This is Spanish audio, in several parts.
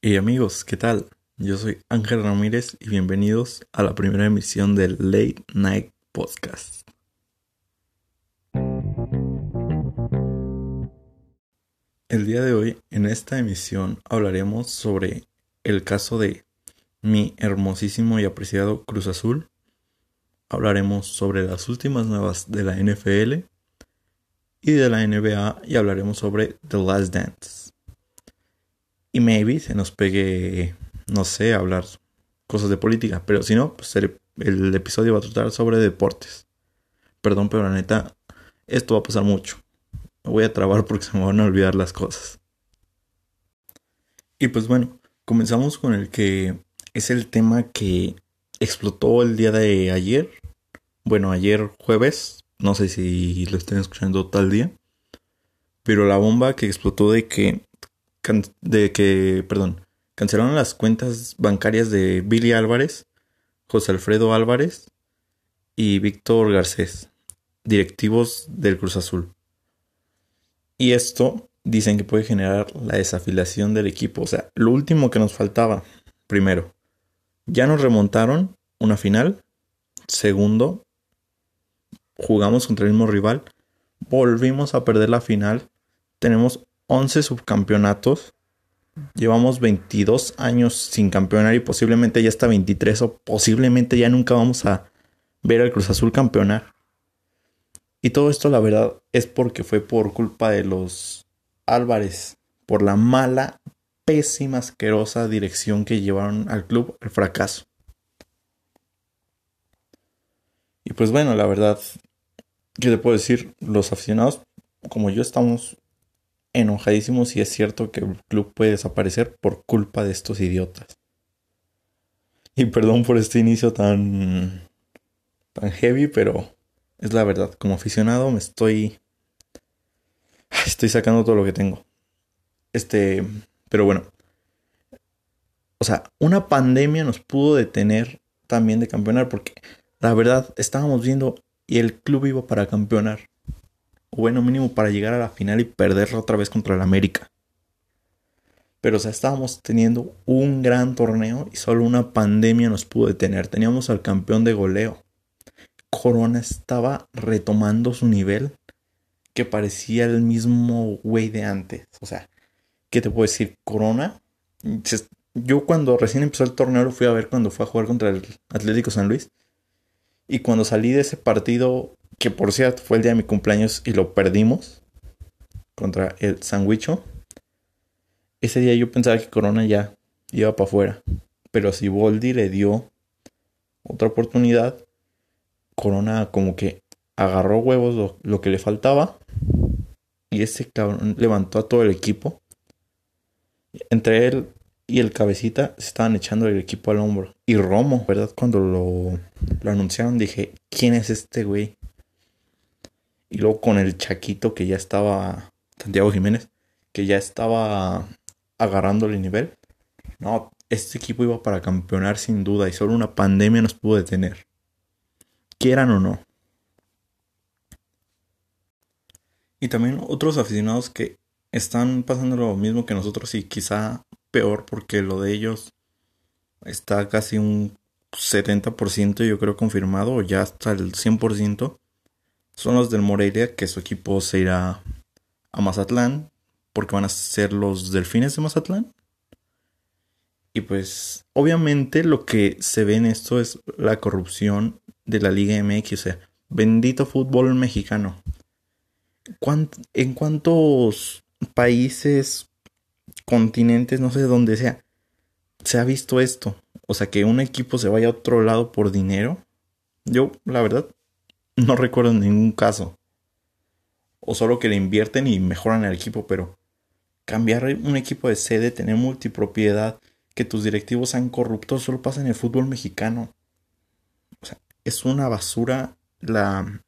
Y amigos, ¿qué tal? Yo soy Ángel Ramírez y bienvenidos a la primera emisión del Late Night Podcast. El día de hoy, en esta emisión, hablaremos sobre el caso de mi hermosísimo y apreciado Cruz Azul. Hablaremos sobre las últimas nuevas de la NFL y de la NBA y hablaremos sobre The Last Dance. Y maybe se nos pegue, no sé, hablar cosas de política, pero si no, pues el, el episodio va a tratar sobre deportes. Perdón, pero la neta, esto va a pasar mucho. Me voy a trabar porque se me van a olvidar las cosas. Y pues bueno, comenzamos con el que es el tema que explotó el día de ayer. Bueno, ayer jueves, no sé si lo estén escuchando tal día. Pero la bomba que explotó de que. De que. Perdón. Cancelaron las cuentas bancarias de Billy Álvarez, José Alfredo Álvarez y Víctor Garcés, directivos del Cruz Azul. Y esto dicen que puede generar la desafilación del equipo. O sea, lo último que nos faltaba. Primero, ya nos remontaron una final. Segundo, jugamos contra el mismo rival, volvimos a perder la final, tenemos 11 subcampeonatos, llevamos 22 años sin campeonar y posiblemente ya hasta 23 o posiblemente ya nunca vamos a ver al Cruz Azul campeonar. Y todo esto la verdad es porque fue por culpa de los Álvarez, por la mala, pésima, asquerosa dirección que llevaron al club al fracaso. Y pues bueno, la verdad, ¿qué te puedo decir? Los aficionados, como yo, estamos enojadísimos y es cierto que el club puede desaparecer por culpa de estos idiotas. Y perdón por este inicio tan tan heavy, pero es la verdad. Como aficionado me estoy estoy sacando todo lo que tengo. Este, pero bueno. O sea, una pandemia nos pudo detener también de campeonar porque la verdad estábamos viendo y el club iba para campeonar. Bueno, mínimo para llegar a la final y perderla otra vez contra el América. Pero o sea, estábamos teniendo un gran torneo y solo una pandemia nos pudo detener. Teníamos al campeón de goleo. Corona estaba retomando su nivel que parecía el mismo güey de antes. O sea, ¿qué te puedo decir? Corona. Yo cuando recién empezó el torneo lo fui a ver cuando fue a jugar contra el Atlético San Luis. Y cuando salí de ese partido, que por cierto fue el día de mi cumpleaños y lo perdimos contra el Sandwicho, ese día yo pensaba que Corona ya iba para afuera. Pero si Boldi le dio otra oportunidad, Corona como que agarró huevos lo, lo, que le faltaba y ese cabrón levantó a todo el equipo. Entre él y el cabecita se estaban echando el equipo al hombro. Y Romo, ¿verdad? Cuando lo, lo anunciaron dije, ¿quién es este güey? Y luego con el Chaquito que ya estaba, Santiago Jiménez, que ya estaba agarrando el nivel. No, este equipo iba para campeonar sin duda y solo una pandemia nos pudo detener. Quieran o no. Y también otros aficionados que están pasando lo mismo que nosotros y quizá peor porque lo de ellos está casi un 70% yo creo confirmado o ya hasta el 100% son los del Morelia que su equipo se irá a Mazatlán porque van a ser los delfines de Mazatlán y pues obviamente lo que se ve en esto es la corrupción de la Liga MX o sea bendito fútbol mexicano ¿en cuántos países continentes, no sé dónde sea, se ha visto esto. O sea, que un equipo se vaya a otro lado por dinero. Yo, la verdad, no recuerdo ningún caso. O solo que le invierten y mejoran el equipo, pero cambiar un equipo de sede, tener multipropiedad, que tus directivos sean corruptos, solo pasa en el fútbol mexicano. O sea, es una basura la,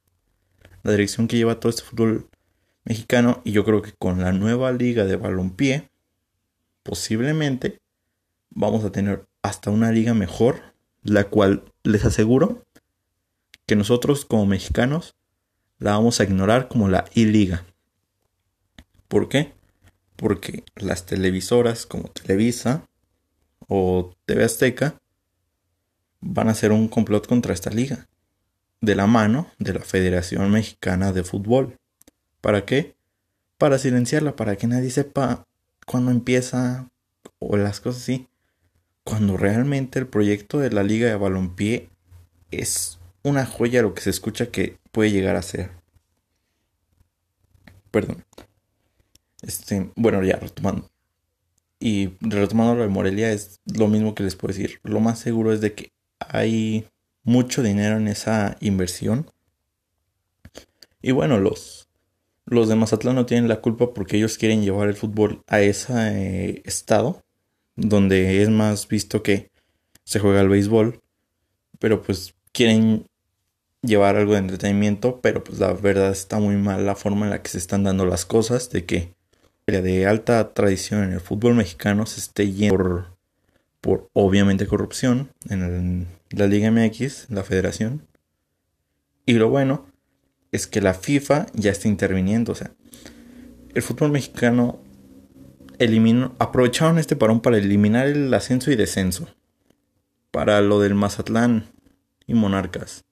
la dirección que lleva todo este fútbol mexicano. Y yo creo que con la nueva liga de balompié, posiblemente vamos a tener hasta una liga mejor, la cual les aseguro que nosotros como mexicanos la vamos a ignorar como la I-Liga. ¿Por qué? Porque las televisoras como Televisa, o TV Azteca van a hacer un complot contra esta liga, de la mano de la Federación Mexicana de Fútbol. ¿Para qué? Para silenciarla, para que nadie sepa cuándo empieza o las cosas así. Cuando realmente el proyecto de la Liga de Balompié es una joya lo que se escucha que puede llegar a ser. Perdón. Este, bueno, ya retomando. Y retomando lo de Morelia es lo mismo que les puedo decir. Lo más seguro es de que hay mucho dinero en esa inversión. Y bueno, los, los de Mazatlán no tienen la culpa porque ellos quieren llevar el fútbol a ese eh, estado donde es más visto que se juega el béisbol. Pero pues quieren llevar algo de entretenimiento, pero pues la verdad está muy mal la forma en la que se están dando las cosas, de que de alta tradición en el fútbol mexicano se esté yendo por, por obviamente corrupción en la Liga MX, la federación. Y lo bueno es que la FIFA ya está interviniendo, o sea, el fútbol mexicano eliminó, aprovecharon este parón para eliminar el ascenso y descenso. Para lo del Mazatlán y Monarcas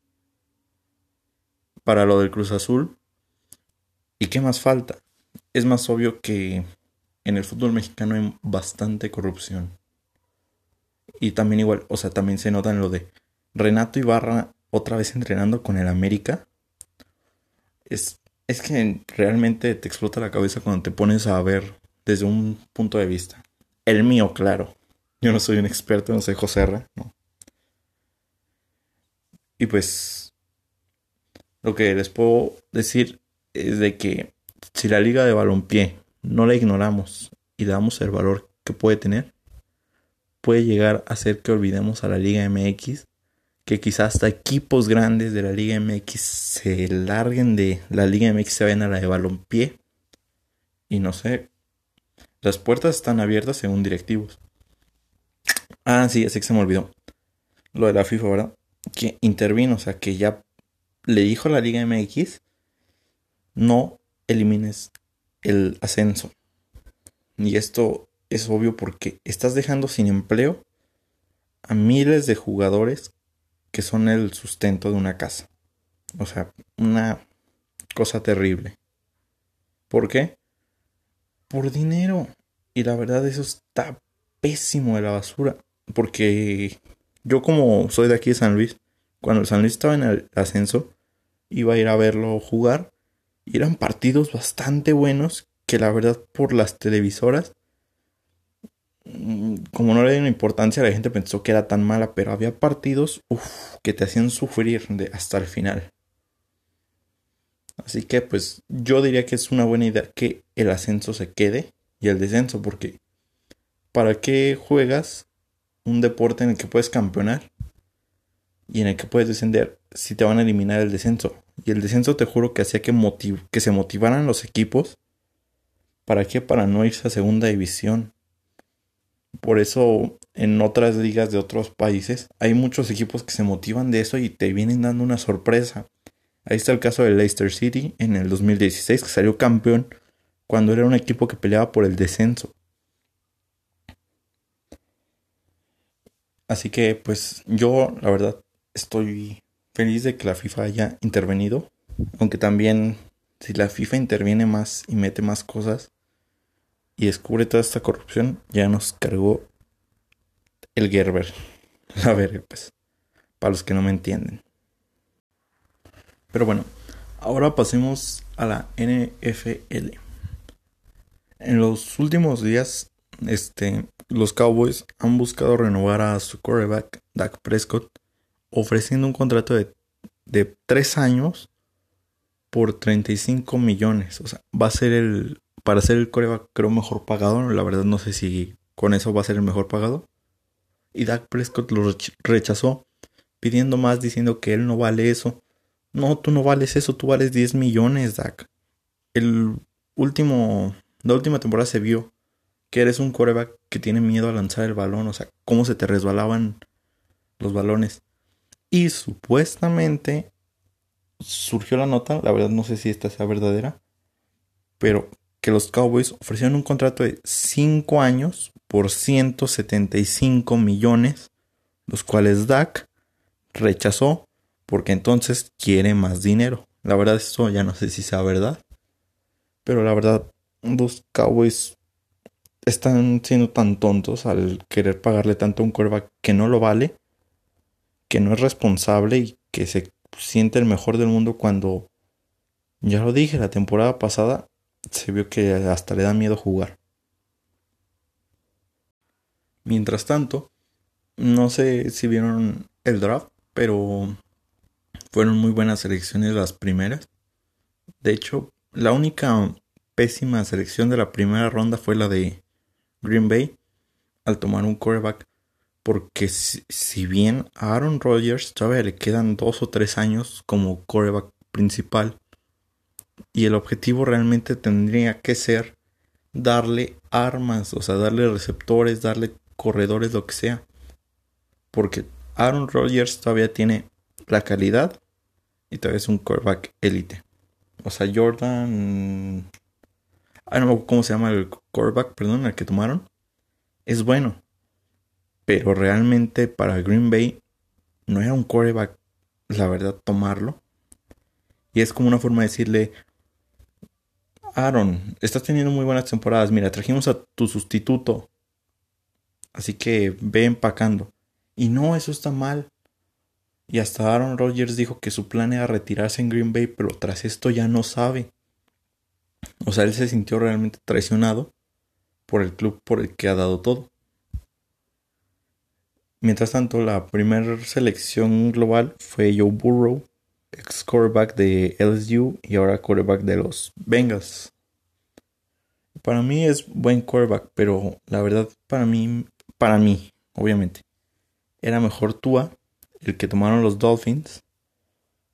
para lo del Cruz Azul. ¿Y qué más falta? Es más obvio que en el fútbol mexicano hay bastante corrupción. Y también igual, o sea, también se nota en lo de Renato Ibarra otra vez entrenando con el América. Es, es que realmente te explota la cabeza cuando te pones a ver desde un punto de vista. El mío, claro. Yo no soy un experto, no soy José R. No. Y pues lo que les puedo decir es de que si la liga de balompié no la ignoramos y damos el valor que puede tener, puede llegar a hacer que olvidemos a la Liga MX, que quizás hasta equipos grandes de la Liga MX se larguen de la Liga MX se vayan a la de balompié. Y no sé, las puertas están abiertas según directivos. Ah, sí, así que se me olvidó. Lo de la FIFA, ¿verdad? Que intervino, o sea, que ya le dijo a la Liga MX, no elimines el ascenso. Y esto es obvio porque estás dejando sin empleo a miles de jugadores que son el sustento de una casa. O sea, una cosa terrible. ¿Por qué? Por dinero. Y la verdad eso está pésimo de la basura. Porque yo como soy de aquí de San Luis, cuando San Luis estaba en el ascenso, iba a ir a verlo jugar. Y eran partidos bastante buenos que la verdad por las televisoras, mm, como no le dieron importancia, la gente pensó que era tan mala, pero había partidos que te hacían sufrir de, hasta el final. Así que pues yo diría que es una buena idea que el ascenso se quede y el descenso, porque ¿para qué juegas un deporte en el que puedes campeonar y en el que puedes descender si te van a eliminar el descenso. Y el descenso te juro que hacía que, que se motivaran los equipos. ¿Para qué? Para no irse a segunda división. Por eso en otras ligas de otros países hay muchos equipos que se motivan de eso y te vienen dando una sorpresa. Ahí está el caso de Leicester City en el 2016 que salió campeón cuando era un equipo que peleaba por el descenso. Así que pues yo la verdad estoy feliz de que la FIFA haya intervenido. Aunque también si la FIFA interviene más y mete más cosas y descubre toda esta corrupción, ya nos cargó el Gerber. La verga, pues. Para los que no me entienden. Pero bueno, ahora pasemos a la NFL. En los últimos días, este, los Cowboys han buscado renovar a su quarterback, Dak Prescott, ofreciendo un contrato de, de tres años por 35 millones. O sea, va a ser el, para ser el coreback creo mejor pagado. La verdad no sé si con eso va a ser el mejor pagado. Y Dak Prescott lo rechazó pidiendo más diciendo que él no vale eso. No, tú no vales eso, tú vales 10 millones, Dak. El último, la última temporada se vio que eres un coreback que tiene miedo a lanzar el balón, o sea, cómo se te resbalaban los balones. Y supuestamente surgió la nota, la verdad no sé si esta sea verdadera, pero que los Cowboys ofrecieron un contrato de 5 años por 175 millones, los cuales Dak rechazó porque entonces quiere más dinero. La verdad esto ya no sé si sea verdad, pero la verdad los Cowboys están siendo tan tontos al querer pagarle tanto a un quarterback que no lo vale, que no es responsable y que se siente el mejor del mundo cuando, ya lo dije, la temporada pasada se vio que hasta le da miedo jugar. Mientras tanto, no sé si vieron el draft, pero fueron muy buenas selecciones las primeras. De hecho, la única pésima selección de la primera ronda fue la de Green Bay al tomar un quarterback. Porque si, bien a Aaron Rodgers todavía le quedan dos o tres años como quarterback principal, y el objetivo realmente tendría que ser darle armas, o sea, darle receptores, darle corredores, lo que sea. Porque Aaron Rodgers todavía tiene la calidad y todavía es un quarterback élite. O sea, Jordan. Ah, no cómo se llama el quarterback, perdón, el que tomaron. Es bueno. Pero realmente para Green Bay no era un quarterback, la verdad, tomarlo. Y es como una forma de decirle, Aaron, estás teniendo muy buenas temporadas. Mira, trajimos a tu sustituto. Así que ve empacando. Y no, eso está mal. Y hasta Aaron Rodgers dijo que su plan era retirarse en Green Bay, pero tras esto ya no sabe. O sea, él se sintió realmente traicionado por el club por el que ha dado todo. Mientras tanto, la primera selección global fue Joe Burrow, ex quarterback de LSU y ahora quarterback de los Bengals. Para mí es buen quarterback, pero la verdad para mí, para mí, obviamente, era mejor Tua, el que tomaron los Dolphins.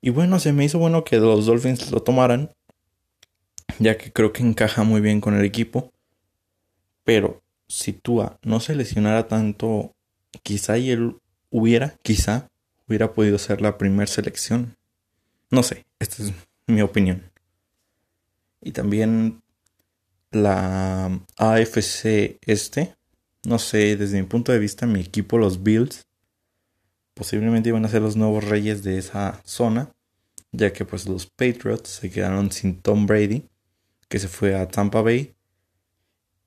Y bueno, se me hizo bueno que los Dolphins lo tomaran, ya que creo que encaja muy bien con el equipo. Pero si Tua no se lesionara tanto, quizá y él hubiera, quizá, hubiera podido ser la primera selección. No sé, esta es mi opinión. Y también la AFC este, no sé, desde mi punto de vista, mi equipo, los Bills, posiblemente iban a ser los nuevos reyes de esa zona, ya que pues los Patriots se quedaron sin Tom Brady, que se fue a Tampa Bay.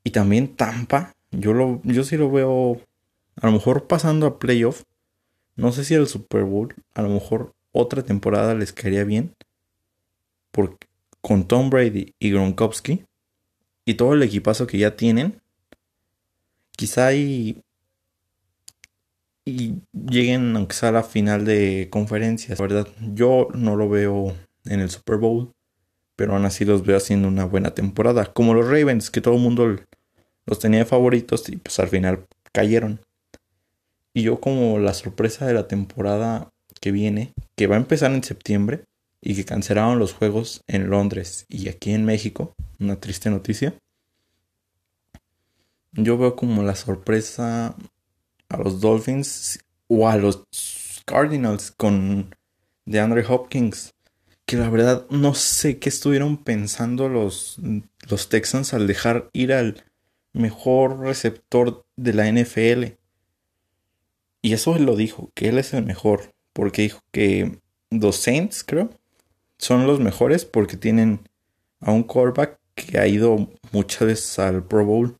Y también Tampa, yo, lo, yo sí lo veo a lo mejor pasando a playoff. No sé si el Super Bowl, a lo mejor otra temporada les caería bien. Porque con Tom Brady y Gronkowski y todo el equipazo que ya tienen, quizá y, lleguen aunque sea a la final de conferencias. La verdad, yo no lo veo en el Super Bowl, pero aún así los veo haciendo una buena temporada. Como los Ravens, que todo el mundo los tenía favoritos y pues al final cayeron. Y yo como la sorpresa de la temporada que viene, que va a empezar en septiembre y que cancelaron los juegos en Londres y aquí en México, una triste noticia. Yo veo como la sorpresa a los Dolphins o a los Cardinals con DeAndre Hopkins. Que la verdad no sé qué estuvieron pensando los, los Texans al dejar ir al mejor receptor de la NFL. Y eso él lo dijo, que él es el mejor. Porque dijo que los Saints, creo, son los mejores porque tienen a un quarterback que ha ido muchas veces al Pro Bowl.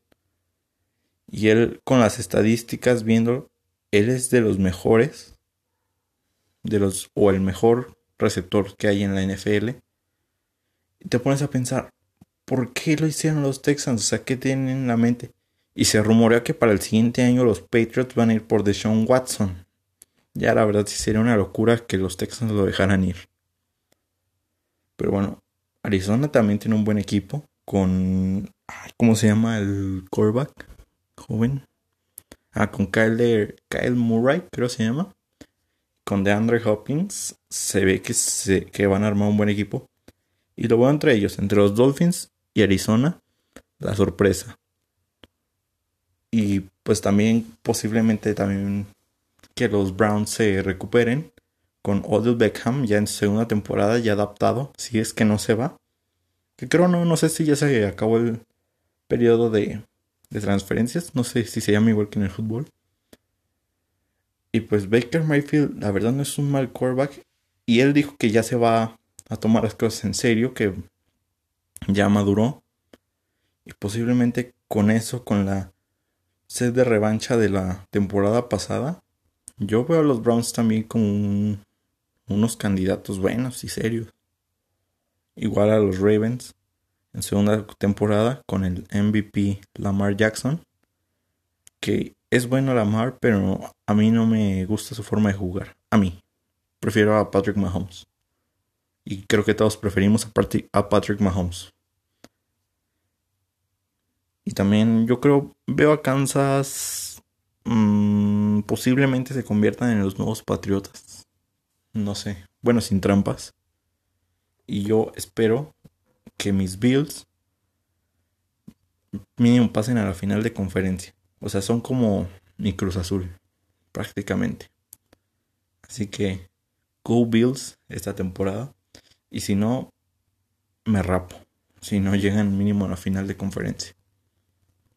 Y él, con las estadísticas viendo, él es de los mejores, de los, o el mejor receptor que hay en la NFL. Y te pones a pensar, ¿por qué lo hicieron los Texans? O sea, ¿qué tienen en la mente? Y se rumorea que para el siguiente año los Patriots van a ir por Deshaun Watson. Ya la verdad sí sería una locura que los Texans lo dejaran ir. Pero bueno, Arizona también tiene un buen equipo con... ¿Cómo se llama el quarterback? Joven. Ah, con Kyle, Kyle Murray, creo se llama. Con DeAndre Hopkins. Se ve que, se, que van a armar un buen equipo. Y lo veo entre ellos, entre los Dolphins y Arizona. La sorpresa. Y pues también posiblemente también que los Browns se recuperen con Odell Beckham ya en segunda temporada ya adaptado, si es que no se va. Que creo no, no sé si ya se acabó el periodo de de transferencias. No sé si se llama igual que en el fútbol. Y pues Baker Mayfield, la verdad, no es un mal quarterback. Y él dijo que ya se va a tomar las cosas en serio, que ya maduró. Y posiblemente con eso, con la sed de revancha de la temporada pasada, yo veo a los Browns también como unos candidatos buenos y serios. Igual a los Ravens en segunda temporada con el MVP Lamar Jackson. Que es bueno Lamar, pero a mí no me gusta su forma de jugar. A mí. Prefiero a Patrick Mahomes. Y creo que todos preferimos a Patrick Mahomes. Y también yo creo, veo a Kansas mmm, posiblemente se conviertan en los nuevos Patriotas. No sé, bueno, sin trampas. Y yo espero que mis Bills mínimo pasen a la final de conferencia. O sea, son como mi Cruz Azul, prácticamente. Así que, go Bills esta temporada. Y si no, me rapo. Si no llegan mínimo a la final de conferencia.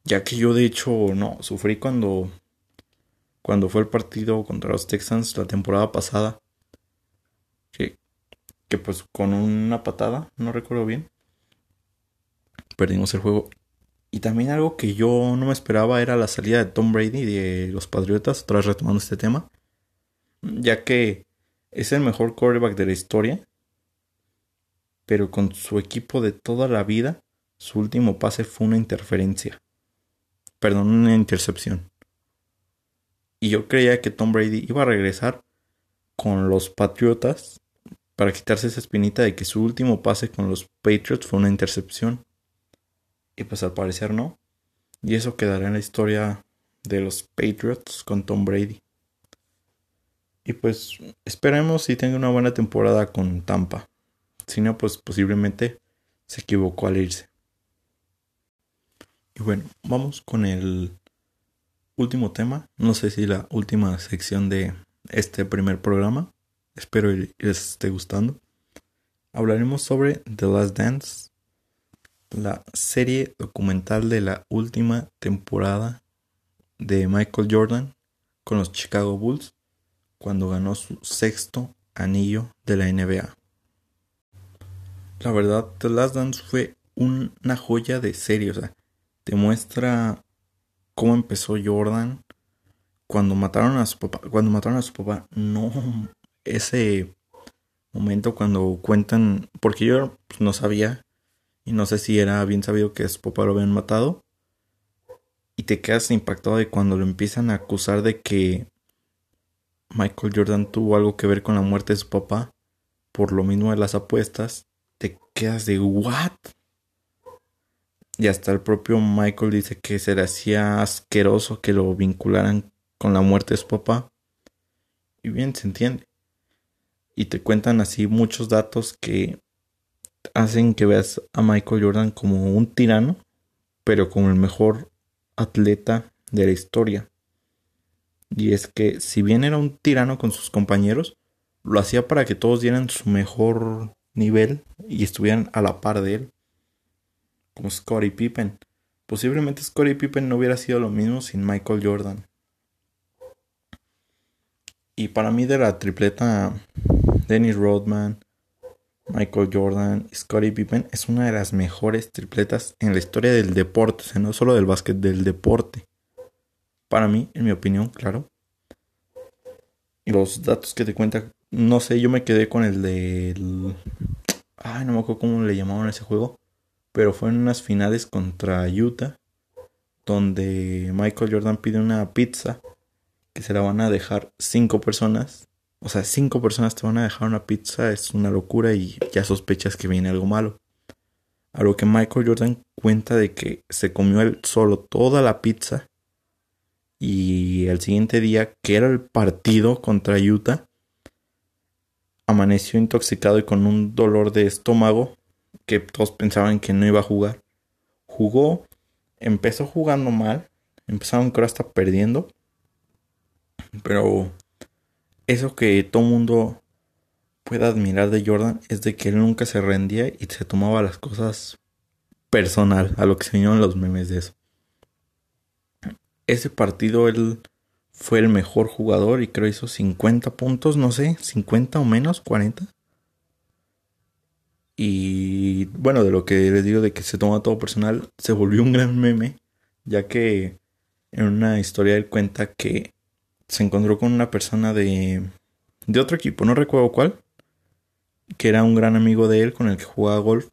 Ya que yo de hecho no, sufrí cuando cuando fue el partido contra los Texans la temporada pasada. Que, que pues con una patada, no recuerdo bien, perdimos el juego. Y también algo que yo no me esperaba era la salida de Tom Brady de los Patriotas, otra vez retomando este tema. Ya que es el mejor quarterback de la historia. Pero con su equipo de toda la vida, su último pase fue una interferencia perdón, una intercepción. Y yo creía que Tom Brady iba a regresar con los Patriotas para quitarse esa espinita de que su último pase con los Patriots fue una intercepción. Y pues al parecer no. Y eso quedará en la historia de los Patriots con Tom Brady. Y pues esperemos si tenga una buena temporada con Tampa. Si no, pues posiblemente se equivocó al irse. Y bueno, vamos con el último tema. No sé si la última sección de este primer programa. Espero les esté gustando. Hablaremos sobre The Last Dance, la serie documental de la última temporada de Michael Jordan con los Chicago Bulls cuando ganó su sexto anillo de la NBA. La verdad, The Last Dance fue una joya de serie, o sea, te muestra cómo empezó Jordan cuando mataron a su papá. Cuando mataron a su papá, no ese momento cuando cuentan, porque yo pues, no sabía y no sé si era bien sabido que a su papá lo habían matado. Y te quedas impactado de cuando lo empiezan a acusar de que Michael Jordan tuvo algo que ver con la muerte de su papá. Por lo mismo de las apuestas. Te quedas de what? Y hasta el propio Michael dice que se le hacía asqueroso que lo vincularan con la muerte de su papá. Y bien se entiende. Y te cuentan así muchos datos que hacen que veas a Michael Jordan como un tirano, pero como el mejor atleta de la historia. Y es que si bien era un tirano con sus compañeros, lo hacía para que todos dieran su mejor nivel y estuvieran a la par de él como Scottie Pippen. Posiblemente Scottie Pippen no hubiera sido lo mismo sin Michael Jordan. Y para mí de la tripleta Dennis Rodman, Michael Jordan Scottie Pippen es una de las mejores tripletas en la historia del deporte, o sea, no solo del básquet, del deporte. Para mí, en mi opinión, claro. Y los datos que te cuenta, no sé, yo me quedé con el del... Ay, no me acuerdo cómo le llamaban a ese juego pero fue en unas finales contra Utah, donde Michael Jordan pide una pizza que se la van a dejar cinco personas. O sea, cinco personas te van a dejar una pizza, es una locura y ya sospechas que viene algo malo. A lo que Michael Jordan cuenta de que se comió él solo toda la pizza y el siguiente día, que era el partido contra Utah, amaneció intoxicado y con un dolor de estómago que todos pensaban que no iba a jugar. Jugó, empezó jugando mal, empezaron creo hasta perdiendo. Pero eso que todo mundo puede admirar de Jordan es de que él nunca se rendía y se tomaba las cosas personal, a lo que se vinieron los memes de eso. ese partido él fue el mejor jugador y creo hizo 50 puntos, no sé, 50 o menos, 40. Y bueno, de lo que les digo de que se toma todo personal, se volvió un gran meme, ya que en una historia él cuenta que se encontró con una persona de, de otro equipo, no recuerdo cuál, que era un gran amigo de él con el que jugaba golf.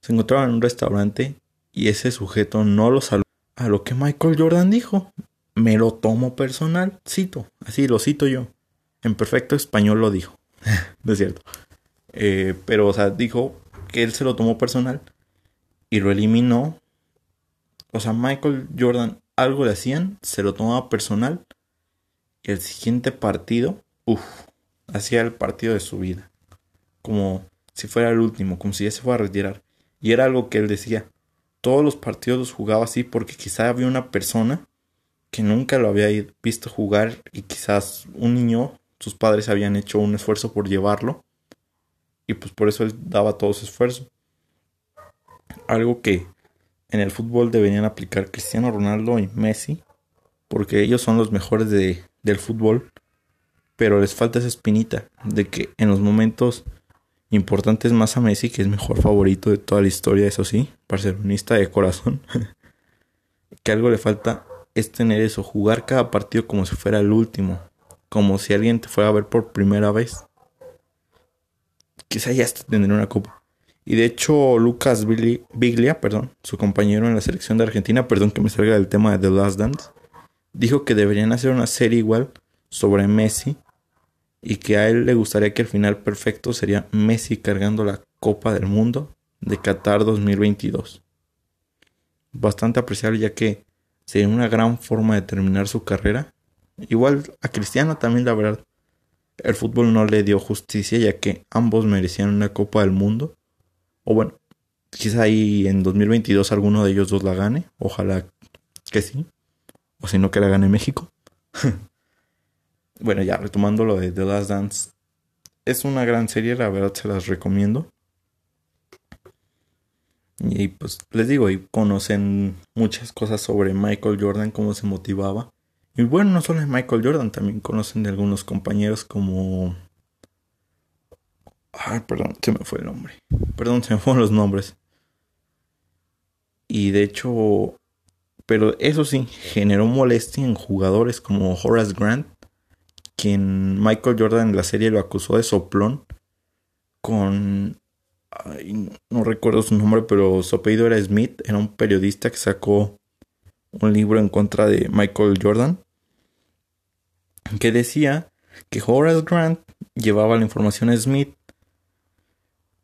Se encontraban en un restaurante y ese sujeto no lo saludó. A lo que Michael Jordan dijo, me lo tomo personal, cito, así lo cito yo. En perfecto español lo dijo, no es cierto. Eh, pero, o sea, dijo que él se lo tomó personal y lo eliminó. O sea, Michael Jordan algo le hacían, se lo tomaba personal y el siguiente partido, uff, hacía el partido de su vida. Como si fuera el último, como si ya se fuera a retirar. Y era algo que él decía. Todos los partidos los jugaba así porque quizá había una persona que nunca lo había visto jugar y quizás un niño, sus padres habían hecho un esfuerzo por llevarlo y pues por eso él daba todo su esfuerzo. Algo que en el fútbol deberían aplicar Cristiano Ronaldo y Messi, porque ellos son los mejores de, del fútbol, pero les falta esa espinita de que en los momentos importantes más a Messi, que es mejor favorito de toda la historia, eso sí, barcelonista de corazón, que algo le falta es tener eso, jugar cada partido como si fuera el último, como si alguien te fuera a ver por primera vez. Quizá ya hasta tendré una copa. Y de hecho, Lucas Biglia, perdón, su compañero en la selección de Argentina, perdón que me salga del tema de The Last Dance, dijo que deberían hacer una serie igual sobre Messi y que a él le gustaría que el final perfecto sería Messi cargando la Copa del Mundo de Qatar 2022. Bastante apreciable ya que sería una gran forma de terminar su carrera. Igual a Cristiano también, la verdad. El fútbol no le dio justicia ya que ambos merecían una Copa del Mundo. O bueno, quizá ahí en 2022 alguno de ellos dos la gane. Ojalá que sí. O si no, que la gane México. bueno, ya retomando lo de The Last Dance. Es una gran serie, la verdad se las recomiendo. Y pues les digo, y conocen muchas cosas sobre Michael Jordan, cómo se motivaba. Y bueno, no solo de Michael Jordan, también conocen de algunos compañeros como... Ay, perdón, se me fue el nombre. Perdón, se me fueron los nombres. Y de hecho, pero eso sí, generó molestia en jugadores como Horace Grant, quien Michael Jordan en la serie lo acusó de soplón con no recuerdo su nombre, pero su apellido era Smith, era un periodista que sacó un libro en contra de Michael Jordan, que decía que Horace Grant llevaba la información a Smith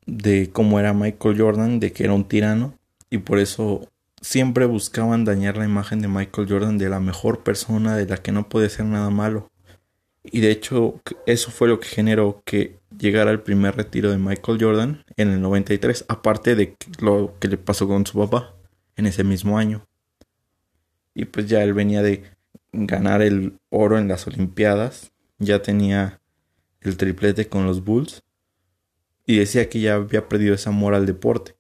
de cómo era Michael Jordan, de que era un tirano, y por eso siempre buscaban dañar la imagen de Michael Jordan de la mejor persona, de la que no puede ser nada malo. Y de hecho, eso fue lo que generó que llegara el primer retiro de Michael Jordan en el 93, aparte de lo que le pasó con su papá en ese mismo año. Y pues ya él venía de ganar el oro en las Olimpiadas, ya tenía el triplete con los Bulls y decía que ya había perdido ese amor al deporte.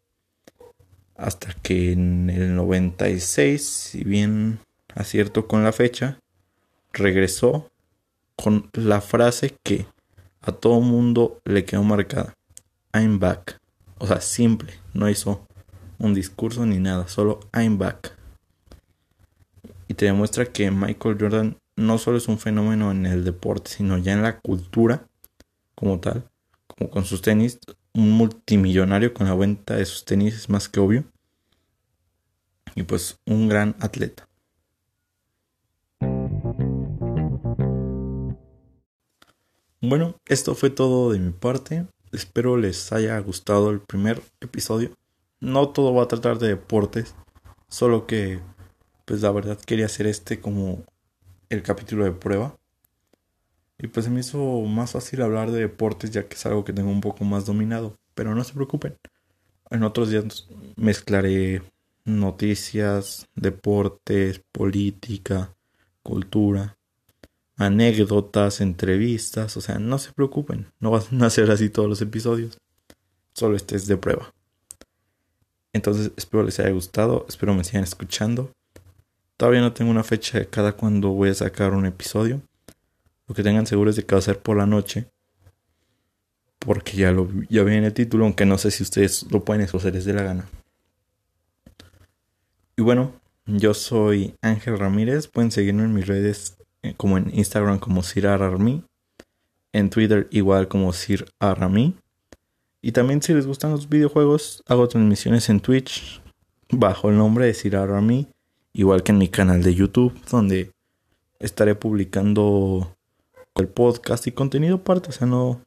Hasta que en el 96, si bien acierto con la fecha, regresó con la frase que a todo mundo le quedó marcada. I'm back. O sea, simple. No hizo un discurso ni nada. Solo I'm back. Y te demuestra que Michael Jordan no solo es un fenómeno en el deporte, sino ya en la cultura como tal. Como con sus tenis. Un multimillonario con la venta de sus tenis es más que obvio. Y pues un gran atleta. Bueno, esto fue todo de mi parte. Espero les haya gustado el primer episodio. No todo va a tratar de deportes, solo que pues la verdad quería hacer este como el capítulo de prueba. Y pues se me hizo más fácil hablar de deportes ya que es algo que tengo un poco más dominado. Pero no se preocupen. En otros días mezclaré noticias, deportes, política, cultura anécdotas, entrevistas, o sea, no se preocupen, no van a ser así todos los episodios, solo este es de prueba. Entonces espero les haya gustado, espero me sigan escuchando Todavía no tengo una fecha de cada cuando voy a sacar un episodio. Lo que tengan seguro es de que va a ser por la noche. Porque ya lo ya viene el título, aunque no sé si ustedes lo pueden escoger de la gana. Y bueno, yo soy Ángel Ramírez. Pueden seguirme en mis redes eh, como en Instagram como Army. En Twitter igual como Sir Arami. Y también si les gustan los videojuegos, hago transmisiones en Twitch bajo el nombre de Sir Arami. Igual que en mi canal de YouTube, donde estaré publicando el podcast y contenido aparte. O sea, no,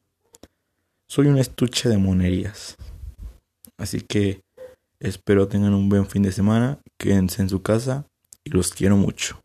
soy un estuche de monerías. Así que espero tengan un buen fin de semana, quédense en su casa y los quiero mucho.